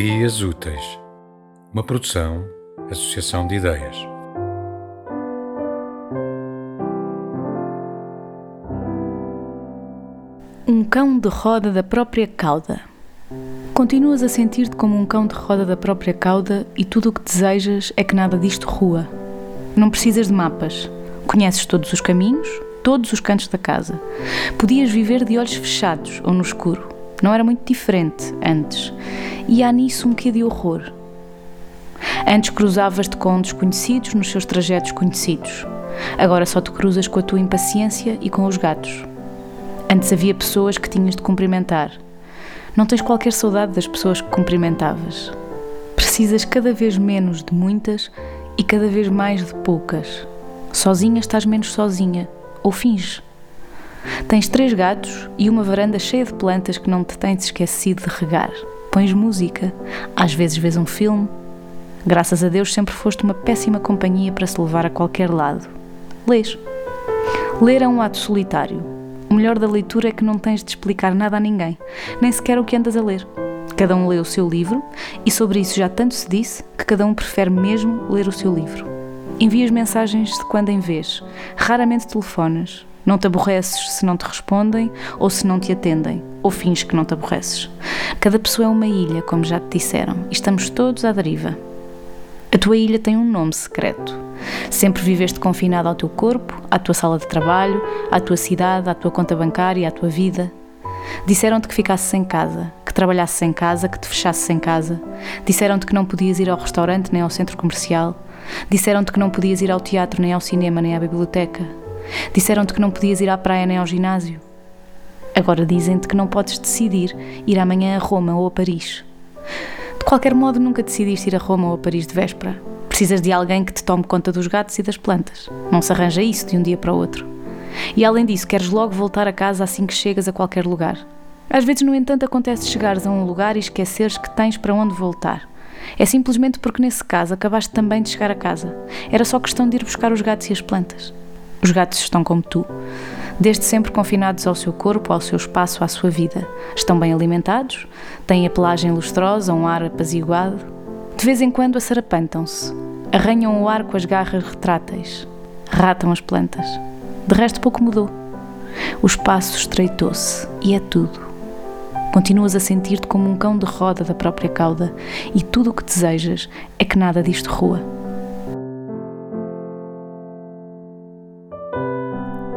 Ideias Úteis, uma produção, associação de ideias. Um cão de roda da própria cauda. Continuas a sentir-te como um cão de roda da própria cauda e tudo o que desejas é que nada disto rua. Não precisas de mapas. Conheces todos os caminhos, todos os cantos da casa. Podias viver de olhos fechados ou no escuro. Não era muito diferente antes. E há nisso um quê de horror. Antes cruzavas-te com desconhecidos nos seus trajetos conhecidos. Agora só te cruzas com a tua impaciência e com os gatos. Antes havia pessoas que tinhas de cumprimentar. Não tens qualquer saudade das pessoas que cumprimentavas. Precisas cada vez menos de muitas e cada vez mais de poucas. Sozinha estás menos sozinha, ou finges. Tens três gatos e uma varanda cheia de plantas que não te tens esquecido de regar. Pões música, às vezes vês um filme. Graças a Deus sempre foste uma péssima companhia para se levar a qualquer lado. Lês. Ler é um ato solitário. O melhor da leitura é que não tens de explicar nada a ninguém, nem sequer o que andas a ler. Cada um lê o seu livro e sobre isso já tanto se disse que cada um prefere mesmo ler o seu livro. Envias mensagens de quando em vez, raramente telefonas, não te aborreces se não te respondem ou se não te atendem, ou fins que não te aborreces. Cada pessoa é uma ilha, como já te disseram, e estamos todos à deriva. A tua ilha tem um nome secreto. Sempre viveste confinado ao teu corpo, à tua sala de trabalho, à tua cidade, à tua conta bancária, à tua vida. Disseram-te que ficasses em casa, que trabalhasses em casa, que te fechasses em casa. Disseram-te que não podias ir ao restaurante nem ao centro comercial. Disseram-te que não podias ir ao teatro, nem ao cinema, nem à biblioteca. Disseram-te que não podias ir à praia nem ao ginásio. Agora dizem-te que não podes decidir ir amanhã a Roma ou a Paris. De qualquer modo, nunca decidiste ir a Roma ou a Paris de véspera. Precisas de alguém que te tome conta dos gatos e das plantas. Não se arranja isso de um dia para o outro. E além disso, queres logo voltar a casa assim que chegas a qualquer lugar. Às vezes, no entanto, acontece chegares a um lugar e esqueceres que tens para onde voltar. É simplesmente porque nesse caso acabaste também de chegar a casa. Era só questão de ir buscar os gatos e as plantas. Os gatos estão como tu, desde sempre confinados ao seu corpo, ao seu espaço, à sua vida. Estão bem alimentados, têm a pelagem lustrosa, um ar apaziguado. De vez em quando assarapantam-se, arranham o ar com as garras retráteis, ratam as plantas. De resto, pouco mudou. O espaço estreitou-se e é tudo. Continuas a sentir-te como um cão de roda da própria cauda e tudo o que desejas é que nada disto rua.